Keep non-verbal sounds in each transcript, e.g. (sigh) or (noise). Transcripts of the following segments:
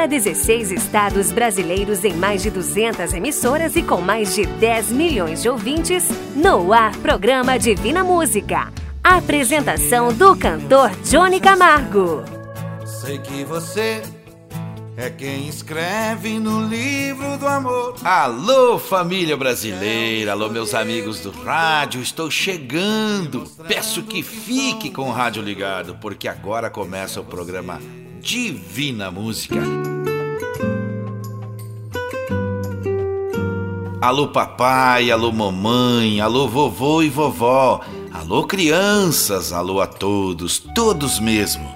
para 16 estados brasileiros em mais de 200 emissoras e com mais de 10 milhões de ouvintes, no ar programa Divina Música. Apresentação do cantor Johnny Camargo. Sei que você é quem escreve no livro do amor. Alô, família brasileira, alô, meus amigos do rádio, estou chegando. Peço que fique com o rádio ligado, porque agora começa o programa Divina Música. Alô, papai, alô, mamãe, alô, vovô e vovó, alô, crianças, alô a todos, todos mesmo.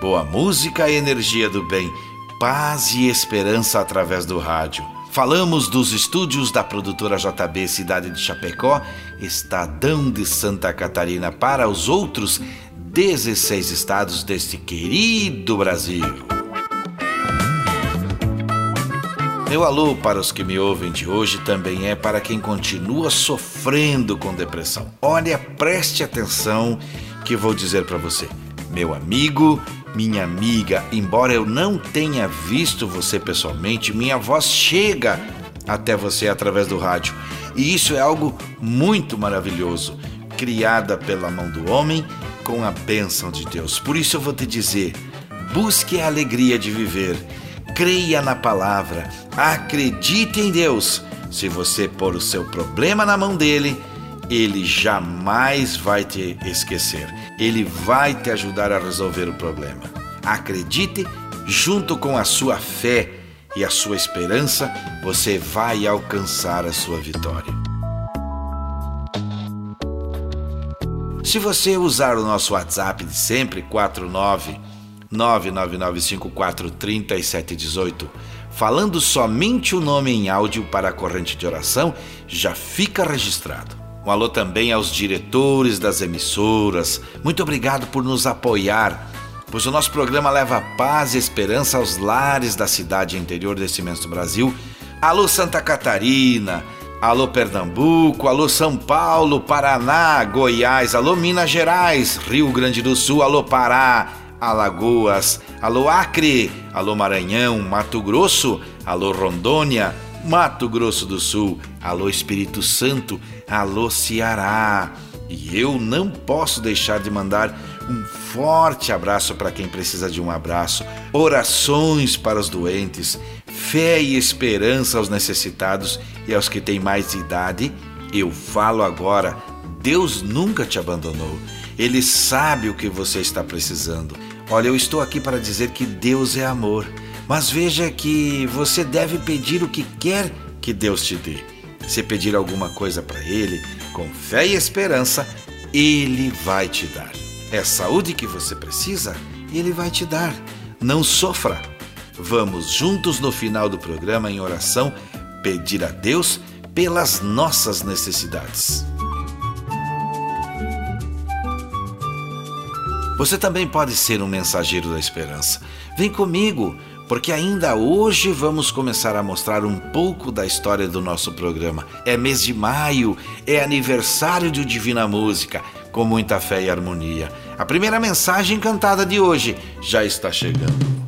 Boa música e energia do bem paz e esperança através do rádio. Falamos dos estúdios da produtora JB Cidade de Chapecó, Estadão de Santa Catarina para os outros 16 estados deste querido Brasil. Meu alô para os que me ouvem de hoje também é para quem continua sofrendo com depressão. Olha, preste atenção que vou dizer para você. Meu amigo, minha amiga, embora eu não tenha visto você pessoalmente, minha voz chega até você através do rádio. E isso é algo muito maravilhoso, criada pela mão do homem com a bênção de Deus. Por isso eu vou te dizer: busque a alegria de viver, creia na palavra, acredite em Deus. Se você pôr o seu problema na mão dele, ele jamais vai te esquecer. Ele vai te ajudar a resolver o problema. Acredite, junto com a sua fé e a sua esperança, você vai alcançar a sua vitória. Se você usar o nosso WhatsApp de sempre, 49 999543718, falando somente o nome em áudio para a corrente de oração, já fica registrado. Um alô também aos diretores das emissoras. Muito obrigado por nos apoiar, pois o nosso programa leva paz e esperança aos lares da cidade interior desse imenso Brasil. Alô Santa Catarina, alô Pernambuco, alô São Paulo, Paraná, Goiás, alô Minas Gerais, Rio Grande do Sul, alô Pará, Alagoas, alô Acre, alô Maranhão, Mato Grosso, alô Rondônia, Mato Grosso do Sul, alô Espírito Santo, alô Ceará. E eu não posso deixar de mandar um forte abraço para quem precisa de um abraço, orações para os doentes, fé e esperança aos necessitados e aos que têm mais idade. Eu falo agora, Deus nunca te abandonou. Ele sabe o que você está precisando. Olha, eu estou aqui para dizer que Deus é amor. Mas veja que você deve pedir o que quer que Deus te dê. Se pedir alguma coisa para Ele, com fé e esperança, Ele vai te dar. É saúde que você precisa? Ele vai te dar. Não sofra. Vamos juntos no final do programa em oração pedir a Deus pelas nossas necessidades. Você também pode ser um mensageiro da esperança. Vem comigo porque ainda hoje vamos começar a mostrar um pouco da história do nosso programa. É mês de maio, é aniversário de Divina Música, com muita fé e harmonia. A primeira mensagem cantada de hoje já está chegando.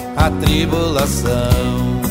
a tribulação.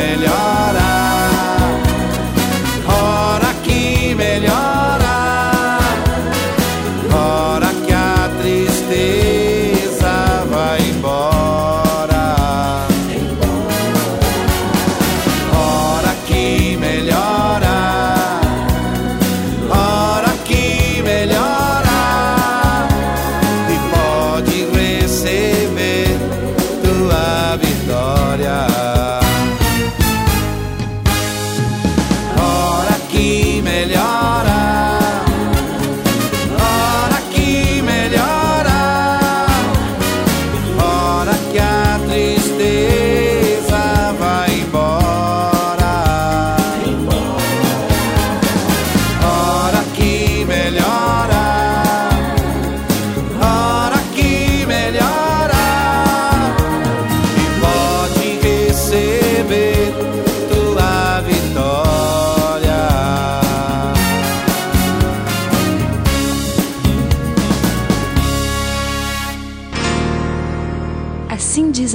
Diz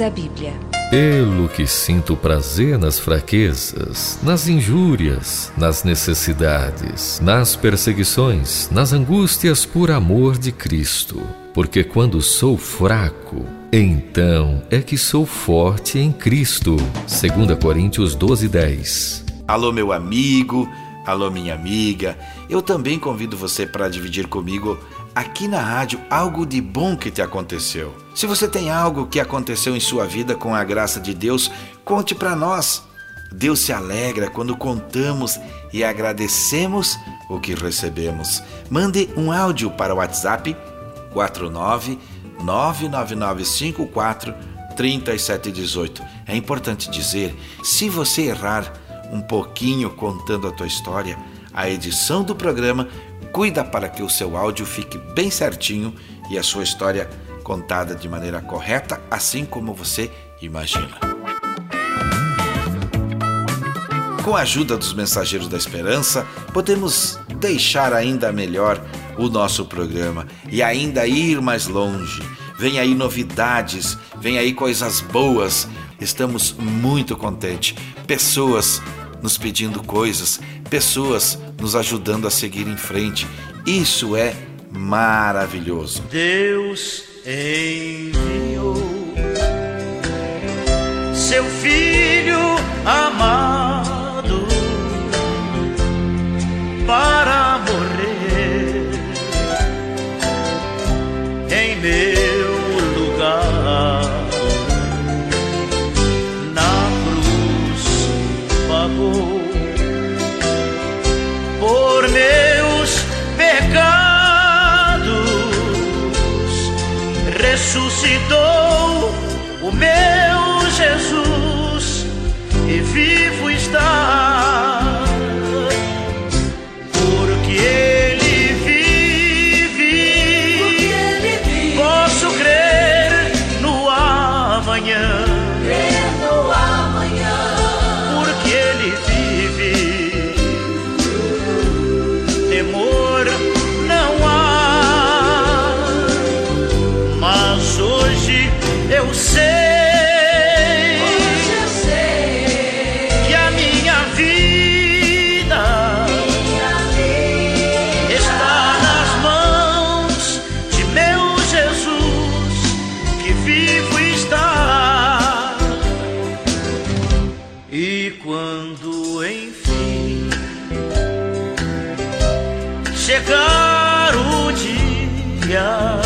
a Bíblia. Pelo que sinto prazer nas fraquezas, nas injúrias, nas necessidades, nas perseguições, nas angústias por amor de Cristo. Porque quando sou fraco, então é que sou forte em Cristo. 2 Coríntios 12, 10. Alô, meu amigo, alô, minha amiga. Eu também convido você para dividir comigo aqui na rádio algo de bom que te aconteceu. Se você tem algo que aconteceu em sua vida com a graça de Deus, conte para nós. Deus se alegra quando contamos e agradecemos o que recebemos. Mande um áudio para o WhatsApp 49 99954 3718. É importante dizer, se você errar um pouquinho contando a tua história, a edição do programa cuida para que o seu áudio fique bem certinho e a sua história contada de maneira correta, assim como você imagina. Com a ajuda dos mensageiros da esperança, podemos deixar ainda melhor o nosso programa e ainda ir mais longe. Vem aí novidades, vem aí coisas boas. Estamos muito contentes. Pessoas nos pedindo coisas, pessoas nos ajudando a seguir em frente. Isso é maravilhoso. Deus enviou seu filho amado para morrer em meu ressuscitou o Senhor, terei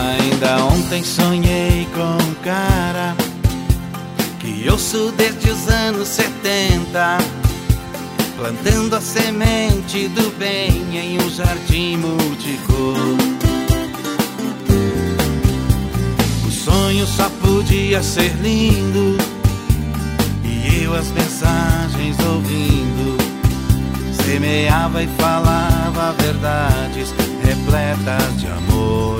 Ainda ontem sonhei com um cara que ouço desde os anos 70, plantando a semente do bem em um jardim multicor. O sonho só podia ser lindo e eu as mensagens ouvindo semeava e falava verdades repletas de amor.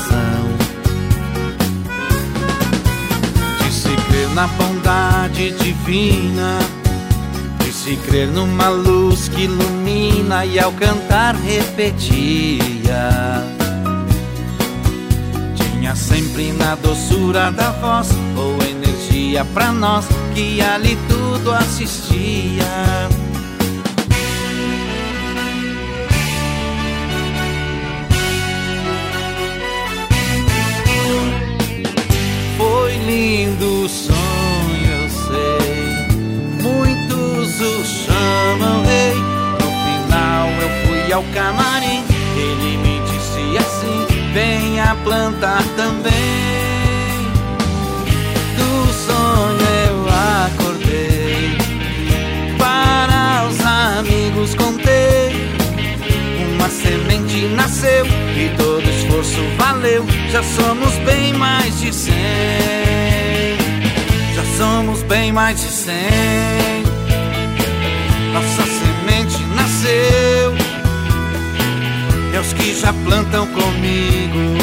Na bondade divina, disse crer numa luz que ilumina e ao cantar repetia. Tinha sempre na doçura da voz ou energia pra nós que ali tudo assistia. Foi lindo o sonho, Muitos o chamam rei. No final eu fui ao camarim. Ele me disse assim: venha plantar também. Do sonho eu acordei. Para os amigos contei. Uma semente nasceu e todo esforço valeu. Já somos bem mais de cem. Já somos bem mais de cem. Nossa semente nasceu. E aos que já plantam comigo,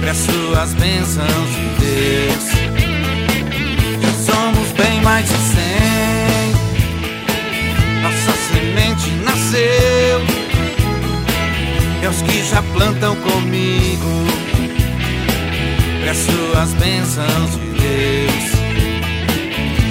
peço as bênçãos de Deus. Já somos bem mais de cem. Nossa semente nasceu. E aos que já plantam comigo, peço as bênçãos de Deus.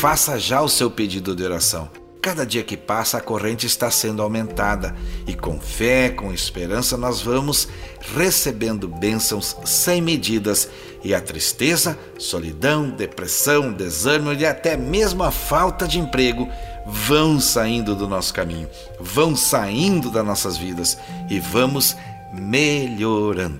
Faça já o seu pedido de oração. Cada dia que passa, a corrente está sendo aumentada e, com fé, com esperança, nós vamos recebendo bênçãos sem medidas e a tristeza, solidão, depressão, desânimo e até mesmo a falta de emprego vão saindo do nosso caminho, vão saindo das nossas vidas e vamos melhorando.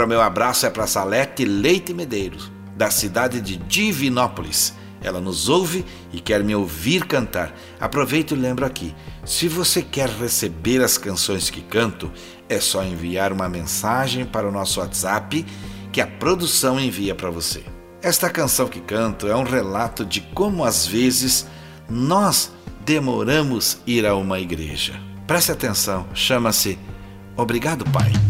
Agora meu abraço é para Salete Leite Medeiros, da cidade de Divinópolis. Ela nos ouve e quer me ouvir cantar. Aproveito e lembro aqui: se você quer receber as canções que canto, é só enviar uma mensagem para o nosso WhatsApp que a produção envia para você. Esta canção que canto é um relato de como às vezes nós demoramos ir a uma igreja. Preste atenção, chama-se Obrigado, Pai.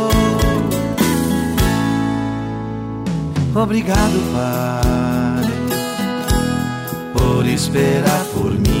Obrigado, Pai, por esperar por mim.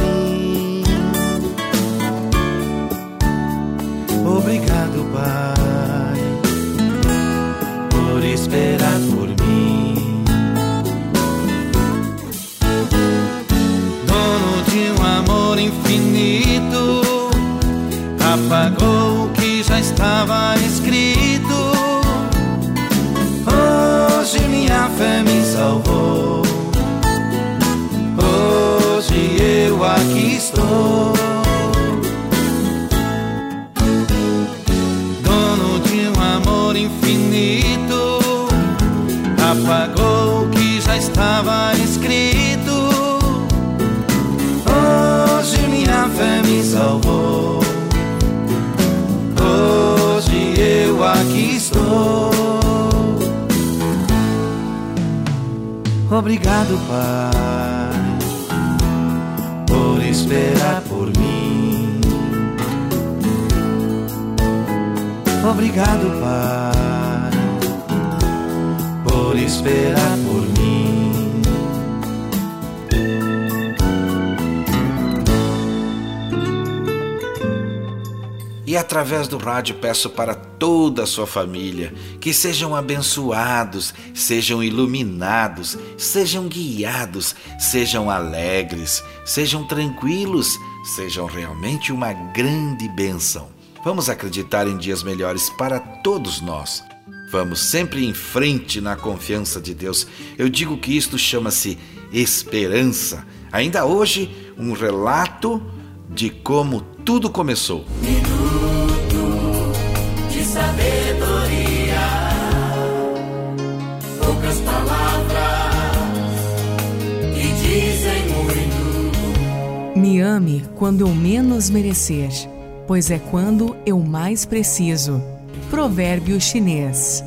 estava escrito. Hoje minha fé me salvou. Hoje eu aqui estou. Obrigado, Pai, por esperar por mim. Obrigado, Pai, por esperar por mim. E através do rádio peço para toda a sua família que sejam abençoados, sejam iluminados, sejam guiados, sejam alegres, sejam tranquilos, sejam realmente uma grande bênção. Vamos acreditar em dias melhores para todos nós. Vamos sempre em frente na confiança de Deus. Eu digo que isto chama-se esperança. Ainda hoje, um relato de como tudo começou. ame quando eu menos merecer, pois é quando eu mais preciso. Provérbio chinês.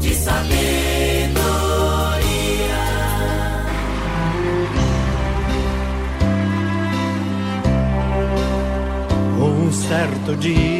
De sabedoria. Um certo dia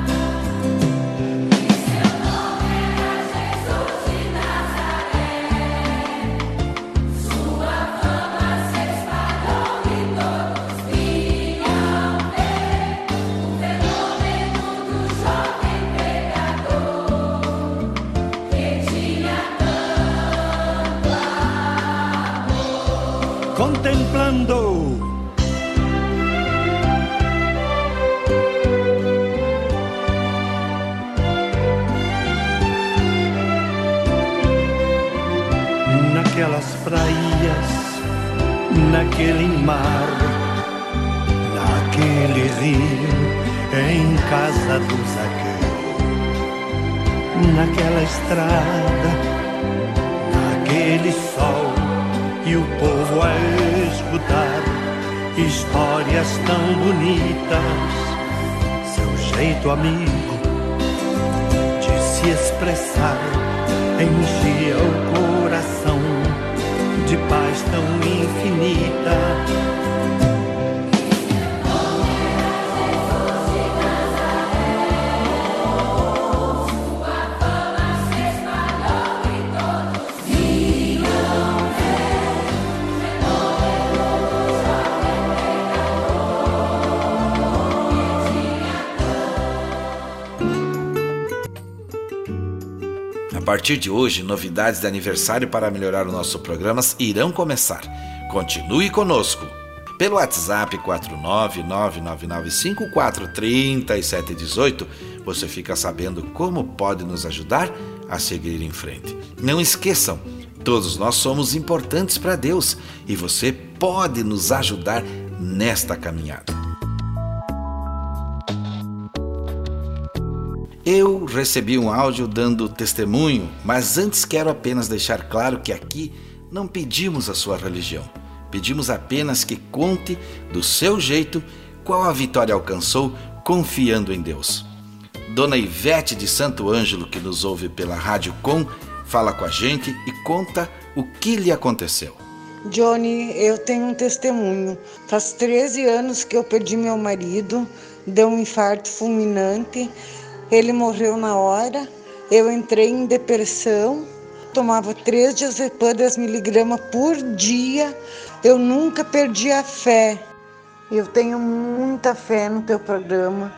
naquele mar, naquele rio, em casa do Zaqueu, naquela estrada, naquele sol, e o povo a escutar histórias tão bonitas, seu jeito amigo de se expressar enchia o de paz tão infinita partir de hoje, novidades de aniversário para melhorar o nosso programas irão começar. Continue conosco. Pelo WhatsApp 49999543718, você fica sabendo como pode nos ajudar a seguir em frente. Não esqueçam, todos nós somos importantes para Deus e você pode nos ajudar nesta caminhada. Eu recebi um áudio dando testemunho, mas antes quero apenas deixar claro que aqui não pedimos a sua religião. Pedimos apenas que conte do seu jeito qual a vitória alcançou confiando em Deus. Dona Ivete de Santo Ângelo, que nos ouve pela Rádio Com, fala com a gente e conta o que lhe aconteceu. Johnny, eu tenho um testemunho. Faz 13 anos que eu perdi meu marido, deu um infarto fulminante ele morreu na hora. Eu entrei em depressão, tomava 3 diazepam 10 miligramas por dia. Eu nunca perdi a fé. Eu tenho muita fé no teu programa.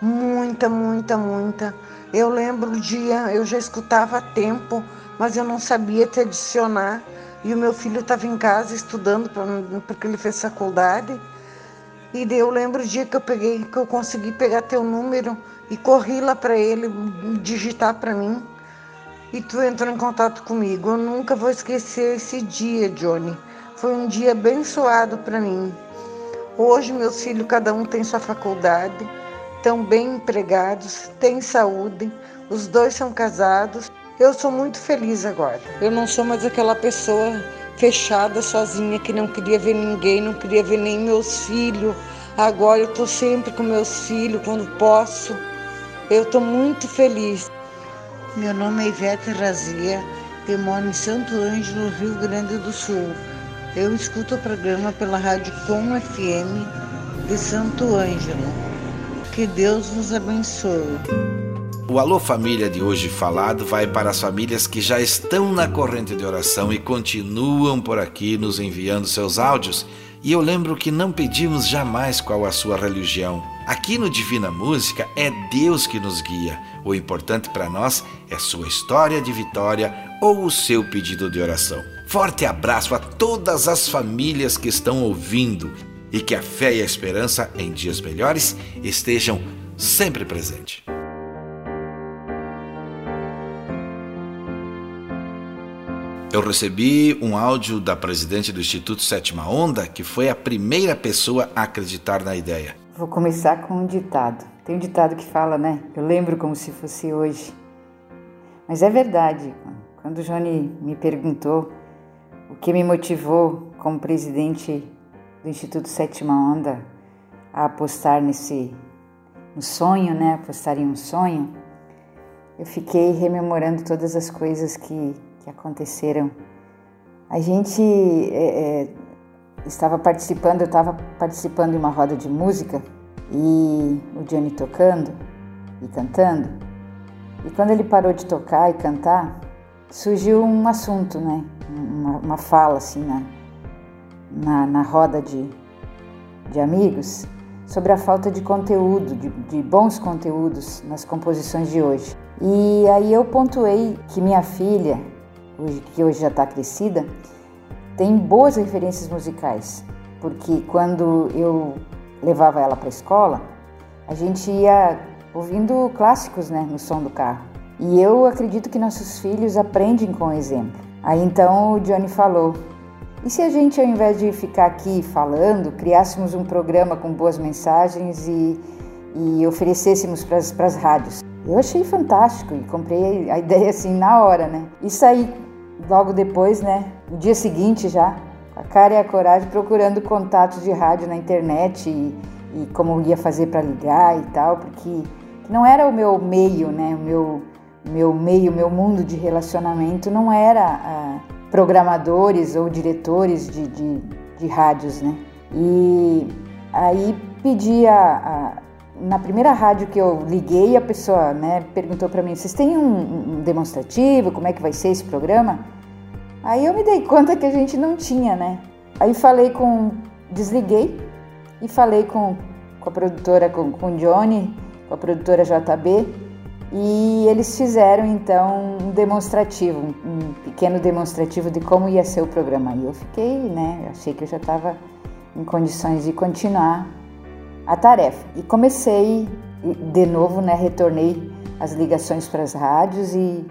Muita, muita, muita. Eu lembro o dia, eu já escutava há tempo, mas eu não sabia te adicionar. E o meu filho estava em casa estudando porque ele fez faculdade. E eu lembro o dia que eu peguei, que eu consegui pegar teu número e corri lá para ele digitar para mim e tu entrou em contato comigo. Eu nunca vou esquecer esse dia, Johnny. Foi um dia abençoado para mim. Hoje meus filhos cada um tem sua faculdade, estão bem empregados, têm saúde, os dois são casados. Eu sou muito feliz agora. Eu não sou mais aquela pessoa fechada sozinha que não queria ver ninguém, não queria ver nem meus filhos. Agora eu estou sempre com meus filhos quando posso. Eu estou muito feliz. Meu nome é Ivete Razia, eu moro em Santo Ângelo, Rio Grande do Sul. Eu escuto o programa pela Rádio Com FM de Santo Ângelo. Que Deus nos abençoe. O Alô Família de hoje falado vai para as famílias que já estão na corrente de oração e continuam por aqui nos enviando seus áudios. E eu lembro que não pedimos jamais qual a sua religião. Aqui no Divina Música é Deus que nos guia. O importante para nós é sua história de vitória ou o seu pedido de oração. Forte abraço a todas as famílias que estão ouvindo e que a fé e a esperança em dias melhores estejam sempre presentes. Eu recebi um áudio da presidente do Instituto Sétima Onda, que foi a primeira pessoa a acreditar na ideia. Vou começar com um ditado. Tem um ditado que fala, né? Eu lembro como se fosse hoje. Mas é verdade. Quando o Johnny me perguntou o que me motivou como presidente do Instituto Sétima Onda a apostar nesse no sonho, né? Apostar em um sonho. Eu fiquei rememorando todas as coisas que, que aconteceram. A gente é, é, estava participando, eu estava participando de uma roda de música e o Johnny tocando e cantando. E quando ele parou de tocar e cantar, surgiu um assunto, né? Uma, uma fala assim na, na, na, roda de, de amigos sobre a falta de conteúdo, de, de bons conteúdos nas composições de hoje. E aí eu pontuei que minha filha, que hoje já está crescida, tem boas referências musicais, porque quando eu levava ela para a escola, a gente ia ouvindo clássicos né, no som do carro. E eu acredito que nossos filhos aprendem com o exemplo. Aí então o Johnny falou: e se a gente, ao invés de ficar aqui falando, criássemos um programa com boas mensagens e, e oferecêssemos para as rádios? Eu achei fantástico e comprei a (laughs) ideia assim na hora, né? E saí logo depois, né? No dia seguinte já, a cara e a coragem procurando contatos de rádio na internet e, e como ia fazer para ligar e tal, porque não era o meu meio, né? O meu, meu meio, meu mundo de relacionamento não era ah, programadores ou diretores de, de, de, rádios, né? E aí pedi a, a, na primeira rádio que eu liguei, a pessoa né, perguntou para mim: vocês têm um, um demonstrativo? Como é que vai ser esse programa? Aí eu me dei conta que a gente não tinha, né? Aí falei com. Desliguei e falei com, com a produtora, com, com o Johnny, com a produtora JB, e eles fizeram então um demonstrativo, um pequeno demonstrativo de como ia ser o programa. E eu fiquei, né? Achei que eu já estava em condições de continuar a tarefa. E comecei de novo, né? Retornei as ligações para as rádios e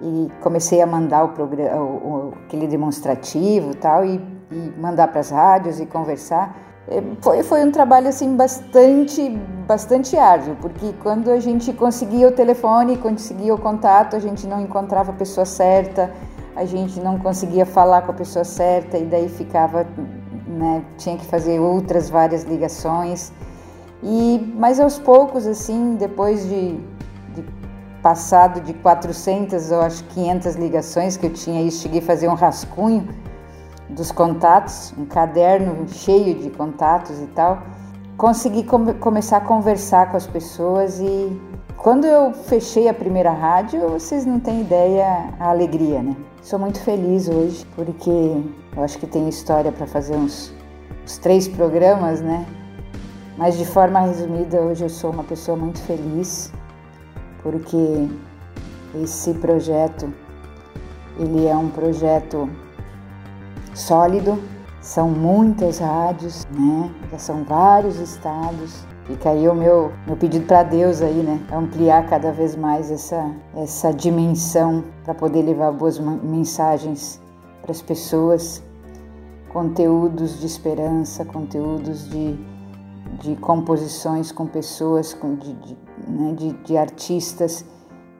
e comecei a mandar o programa, o, o, aquele demonstrativo tal, e, e mandar para as rádios e conversar. É, foi, foi um trabalho assim bastante, bastante árduo, porque quando a gente conseguia o telefone, conseguia o contato, a gente não encontrava a pessoa certa, a gente não conseguia falar com a pessoa certa e daí ficava, né, tinha que fazer outras várias ligações. E mas aos poucos assim, depois de passado de 400 ou acho 500 ligações que eu tinha e cheguei a fazer um rascunho dos contatos, um caderno cheio de contatos e tal. Consegui come começar a conversar com as pessoas e quando eu fechei a primeira rádio, vocês não têm ideia a alegria, né? Sou muito feliz hoje porque eu acho que tenho história para fazer uns, uns três programas, né? Mas de forma resumida, hoje eu sou uma pessoa muito feliz porque esse projeto ele é um projeto sólido, são muitas rádios, né? Já são vários estados. Fica aí o meu, meu pedido para Deus aí, né? Ampliar cada vez mais essa, essa dimensão para poder levar boas mensagens para as pessoas, conteúdos de esperança, conteúdos de, de composições com pessoas, com, de, de, né, de, de artistas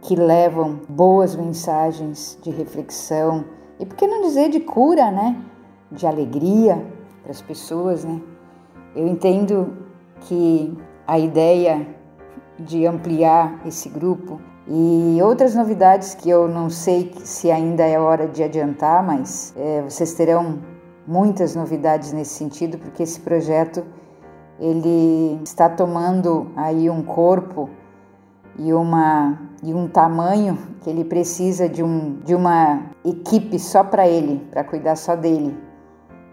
que levam boas mensagens de reflexão e por que não dizer de cura, né? De alegria para as pessoas, né? Eu entendo que a ideia de ampliar esse grupo e outras novidades que eu não sei se ainda é hora de adiantar, mas é, vocês terão muitas novidades nesse sentido, porque esse projeto ele está tomando aí um corpo e, uma, e um tamanho que ele precisa de, um, de uma equipe só para ele, para cuidar só dele.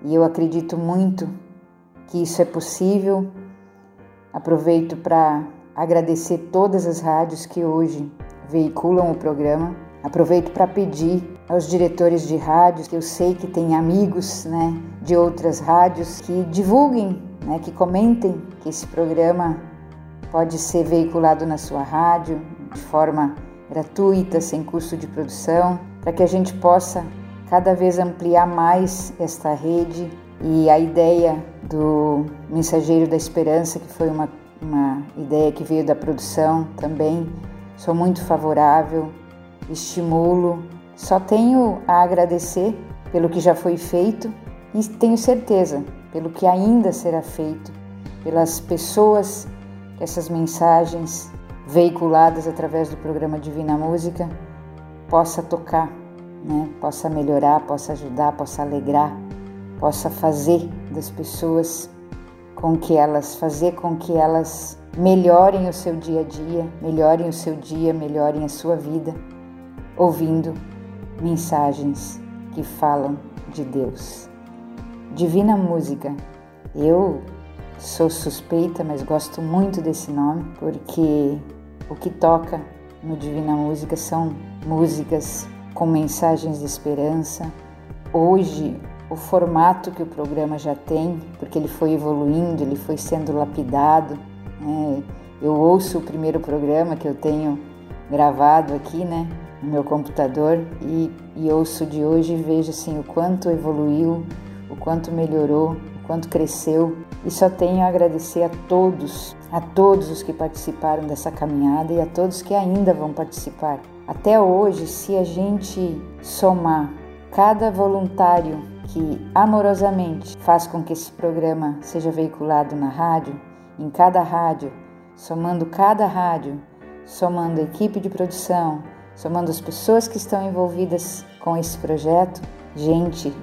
E eu acredito muito que isso é possível. Aproveito para agradecer todas as rádios que hoje veiculam o programa. Aproveito para pedir aos diretores de rádios, que eu sei que têm amigos né, de outras rádios, que divulguem, né, que comentem que esse programa pode ser veiculado na sua rádio de forma gratuita, sem custo de produção, para que a gente possa cada vez ampliar mais esta rede e a ideia do Mensageiro da Esperança, que foi uma, uma ideia que veio da produção também, sou muito favorável, estimulo. Só tenho a agradecer pelo que já foi feito e tenho certeza pelo que ainda será feito, pelas pessoas que essas mensagens veiculadas através do programa Divina Música possa tocar né, possa melhorar, possa ajudar, possa alegrar, possa fazer das pessoas com que elas fazer com que elas melhorem o seu dia a dia, melhorem o seu dia, melhorem a sua vida, ouvindo mensagens que falam de Deus. Divina Música. Eu sou suspeita, mas gosto muito desse nome porque o que toca no Divina Música são músicas com mensagens de esperança. Hoje, o formato que o programa já tem, porque ele foi evoluindo, ele foi sendo lapidado. Né? Eu ouço o primeiro programa que eu tenho gravado aqui, né, no meu computador e, e ouço de hoje e vejo assim o quanto evoluiu, o quanto melhorou, o quanto cresceu. E só tenho a agradecer a todos, a todos os que participaram dessa caminhada e a todos que ainda vão participar. Até hoje, se a gente somar cada voluntário que amorosamente faz com que esse programa seja veiculado na rádio, em cada rádio, somando cada rádio, somando a equipe de produção, somando as pessoas que estão envolvidas com esse projeto, gente,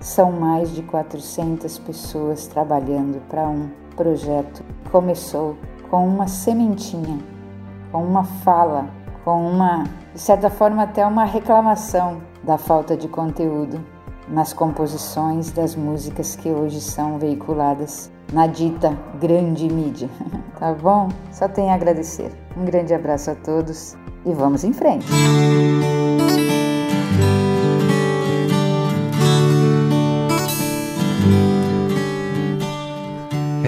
são mais de 400 pessoas trabalhando para um projeto que começou com uma sementinha, com uma fala, com uma de certa forma, até uma reclamação da falta de conteúdo nas composições das músicas que hoje são veiculadas na dita grande mídia. (laughs) tá bom? Só tenho a agradecer. Um grande abraço a todos e vamos em frente.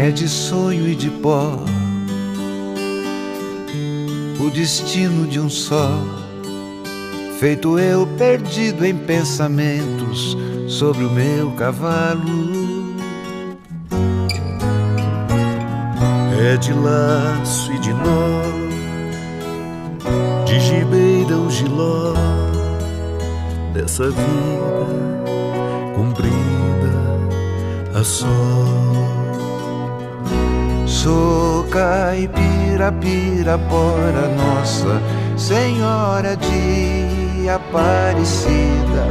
É de sonho e de pó o destino de um só feito eu perdido em pensamentos sobre o meu cavalo. É de laço e de nó, de gibeira o giló dessa vida cumprida a só. Sou caipira, pirapora, nossa Senhora de Aparecida,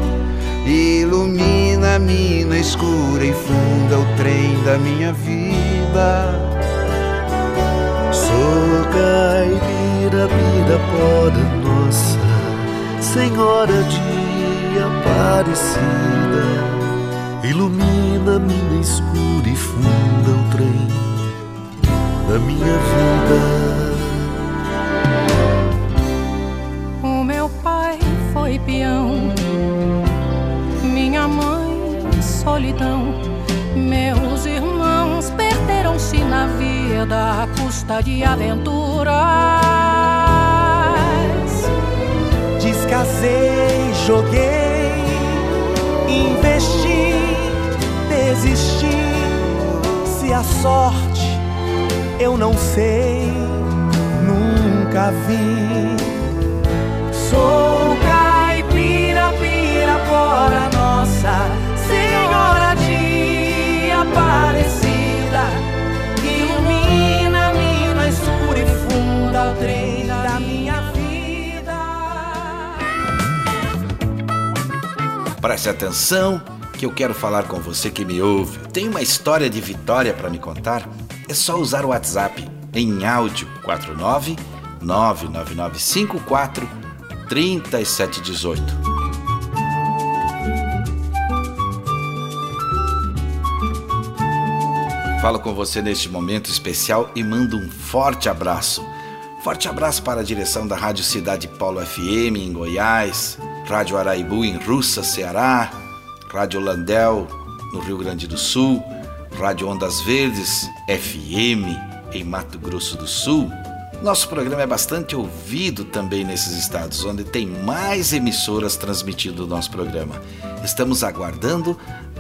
ilumina a mina escura e funda o trem da minha vida. Sou caipira, pirapoda, nossa Senhora de Aparecida, ilumina a mina escura e funda o trem da minha vida. peão. Minha mãe, solidão. Meus irmãos perderam-se na vida à custa de aventuras. Descasei, joguei, investi, desisti. Se a sorte eu não sei, nunca vi. Sou Pirapora Nossa Senhora de Aparecida Ilumina mina escura e funda o trem da minha vida Preste atenção que eu quero falar com você que me ouve. Tem uma história de vitória para me contar? É só usar o WhatsApp em áudio 49 99954 3718. Falo com você neste momento especial e mando um forte abraço. Forte abraço para a direção da Rádio Cidade Paulo FM em Goiás, Rádio Araibu em Russa, Ceará, Rádio Landel no Rio Grande do Sul, Rádio Ondas Verdes FM em Mato Grosso do Sul, Nosso programa é bastante ouvido também nesses estados, onde tem mais emissoras transmitindo o nosso programa. Estamos aguardando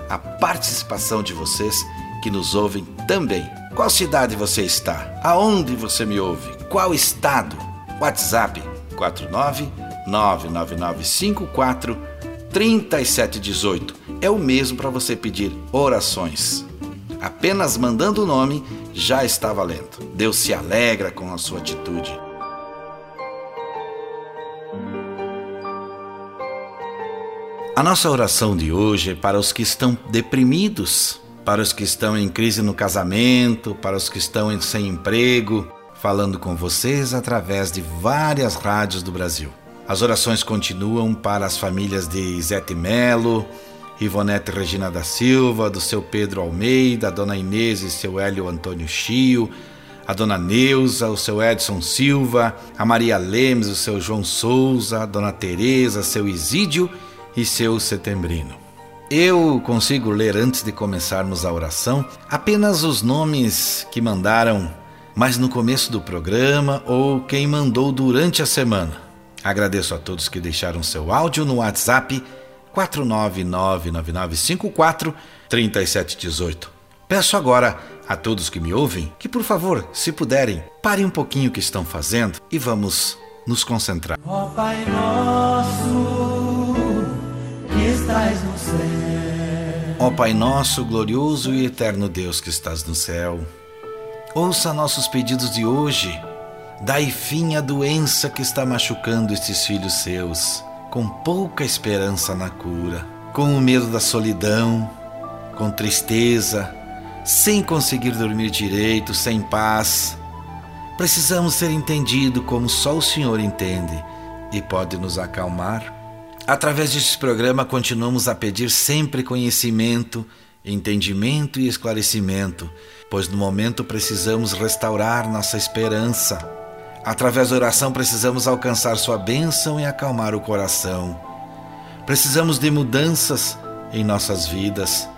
a participação de vocês que nos ouvem também. Qual cidade você está? Aonde você me ouve? Qual estado? WhatsApp 49 99954 3718. É o mesmo para você pedir orações. Apenas mandando o nome já está valendo. Deus se alegra com a sua atitude. A nossa oração de hoje é para os que estão deprimidos, para os que estão em crise no casamento, para os que estão sem emprego, falando com vocês através de várias rádios do Brasil. As orações continuam para as famílias de Zete Melo, Ivonete Regina da Silva, do seu Pedro Almeida, a dona Inês e seu Hélio Antônio Chio, a dona Neuza, o seu Edson Silva, a Maria Lemes, o seu João Souza, a dona Tereza, seu Isídio e seu Setembrino. Eu consigo ler antes de começarmos a oração apenas os nomes que mandaram mais no começo do programa ou quem mandou durante a semana. Agradeço a todos que deixaram seu áudio no WhatsApp 49999543718. Peço agora a todos que me ouvem que, por favor, se puderem, parem um pouquinho o que estão fazendo e vamos nos concentrar. Ó Pai nosso, que estás no céu. Ó Pai nosso, glorioso e eterno Deus que estás no céu, ouça nossos pedidos de hoje. Dai fim à doença que está machucando estes filhos seus com pouca esperança na cura, com o medo da solidão, com tristeza, sem conseguir dormir direito, sem paz. Precisamos ser entendidos como só o Senhor entende e pode nos acalmar. Através deste programa, continuamos a pedir sempre conhecimento, entendimento e esclarecimento, pois no momento precisamos restaurar nossa esperança Através da oração precisamos alcançar sua bênção e acalmar o coração. Precisamos de mudanças em nossas vidas.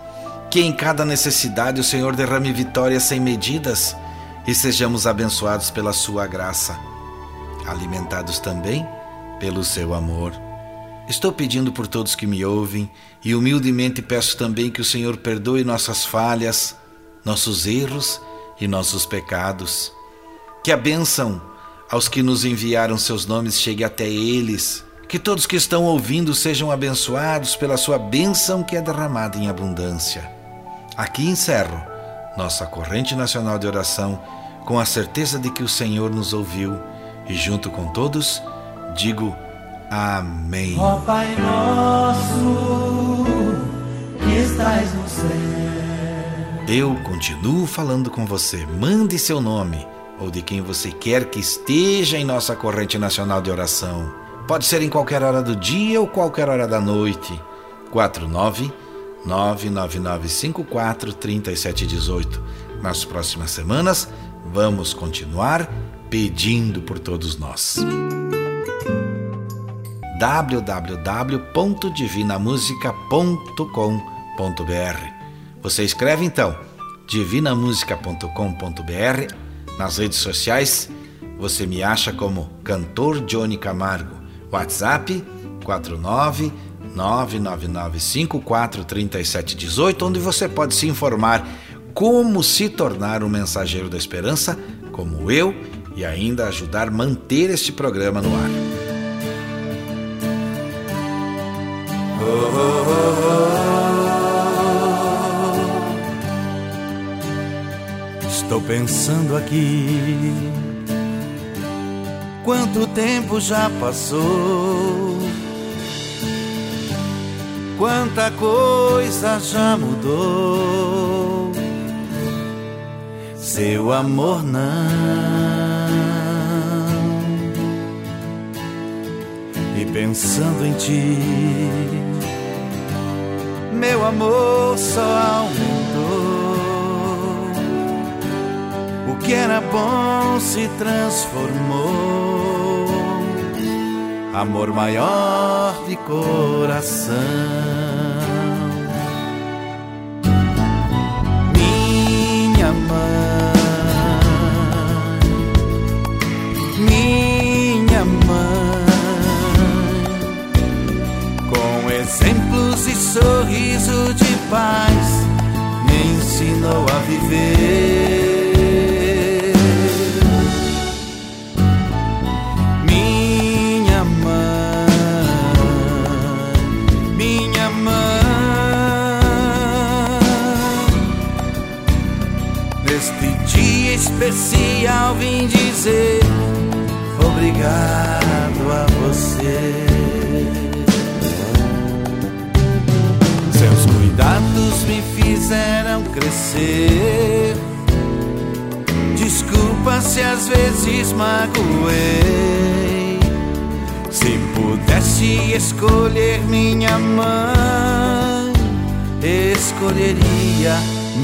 Que em cada necessidade o Senhor derrame vitórias sem medidas e sejamos abençoados pela sua graça, alimentados também pelo seu amor. Estou pedindo por todos que me ouvem e humildemente peço também que o Senhor perdoe nossas falhas, nossos erros e nossos pecados. Que a bênção aos que nos enviaram seus nomes chegue até eles. Que todos que estão ouvindo sejam abençoados pela sua bênção que é derramada em abundância. Aqui encerro nossa corrente nacional de oração com a certeza de que o Senhor nos ouviu e, junto com todos, digo Amém. Ó Pai nosso, que estás no céu. Eu continuo falando com você. Mande seu nome ou de quem você quer que esteja em nossa corrente nacional de oração. Pode ser em qualquer hora do dia ou qualquer hora da noite. 49 99954 3718. Nas próximas semanas, vamos continuar pedindo por todos nós. www.divinamusica.com.br Você escreve então divinamusica.com.br nas redes sociais, você me acha como Cantor Johnny Camargo. WhatsApp 49 999543718, onde você pode se informar como se tornar um mensageiro da esperança, como eu, e ainda ajudar a manter este programa no ar. Pensando aqui. Quanto tempo já passou? Quanta coisa já mudou. Seu amor não. E pensando em ti, meu amor só aumentou que era bom se transformou. Amor maior de coração. Minha mãe, minha mãe, com exemplos e sorriso de paz, me ensinou a viver.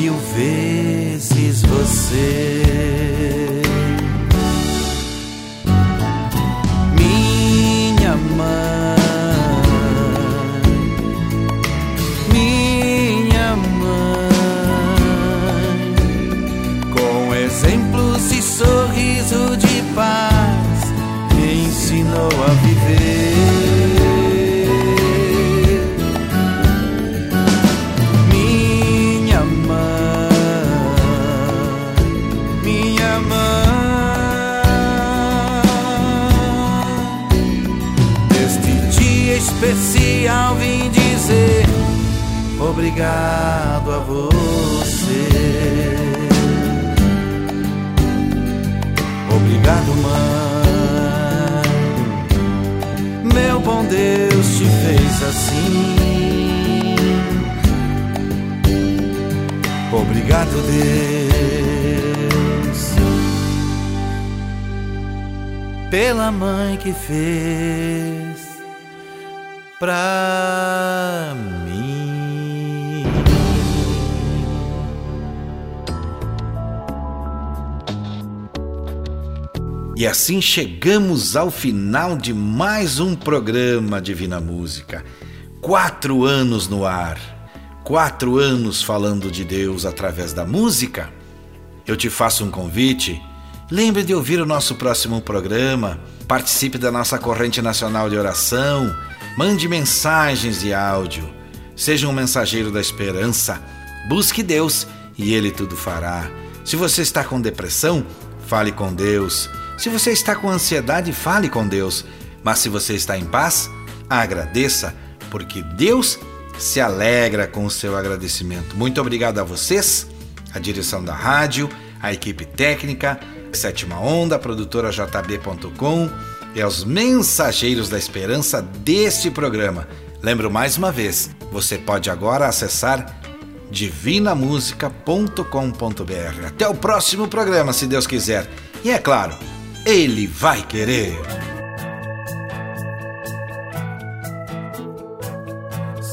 Mil vezes você. Assim. Obrigado, Deus, pela mãe que fez pra mim. E assim chegamos ao final de mais um programa Divina Música. Quatro anos no ar, quatro anos falando de Deus através da música. Eu te faço um convite. Lembre de ouvir o nosso próximo programa. Participe da nossa corrente nacional de oração. Mande mensagens de áudio. Seja um mensageiro da esperança. Busque Deus e Ele tudo fará. Se você está com depressão, fale com Deus. Se você está com ansiedade, fale com Deus. Mas se você está em paz, agradeça, porque Deus se alegra com o seu agradecimento. Muito obrigado a vocês, a direção da rádio, a equipe técnica, Sétima Onda, a produtora JB.com e aos mensageiros da esperança deste programa. Lembro mais uma vez, você pode agora acessar divinamusica.com.br. Até o próximo programa, se Deus quiser. E é claro, Ele vai querer.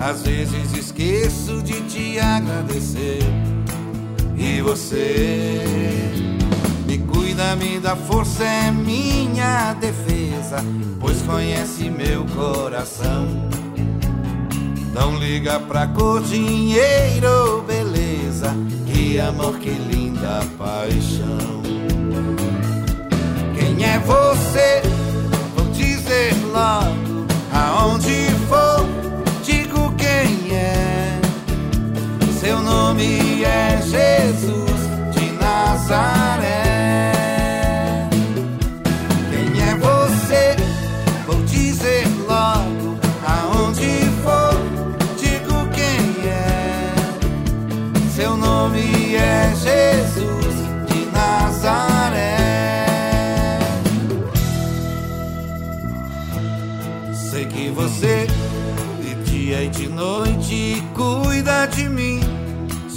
Às vezes esqueço de te agradecer. E você me cuida, me dá força, é minha defesa, pois conhece meu coração. Não liga pra cor, dinheiro, beleza, que amor, que linda paixão. Quem é você? Vou dizer logo, aonde Seu nome é Jesus de Nazaré. Quem é você? Vou dizer logo, aonde for, digo quem é. Seu nome é Jesus de Nazaré. Sei que você de dia e de noite cuida de mim.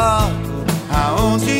Vou dizer logo, aonde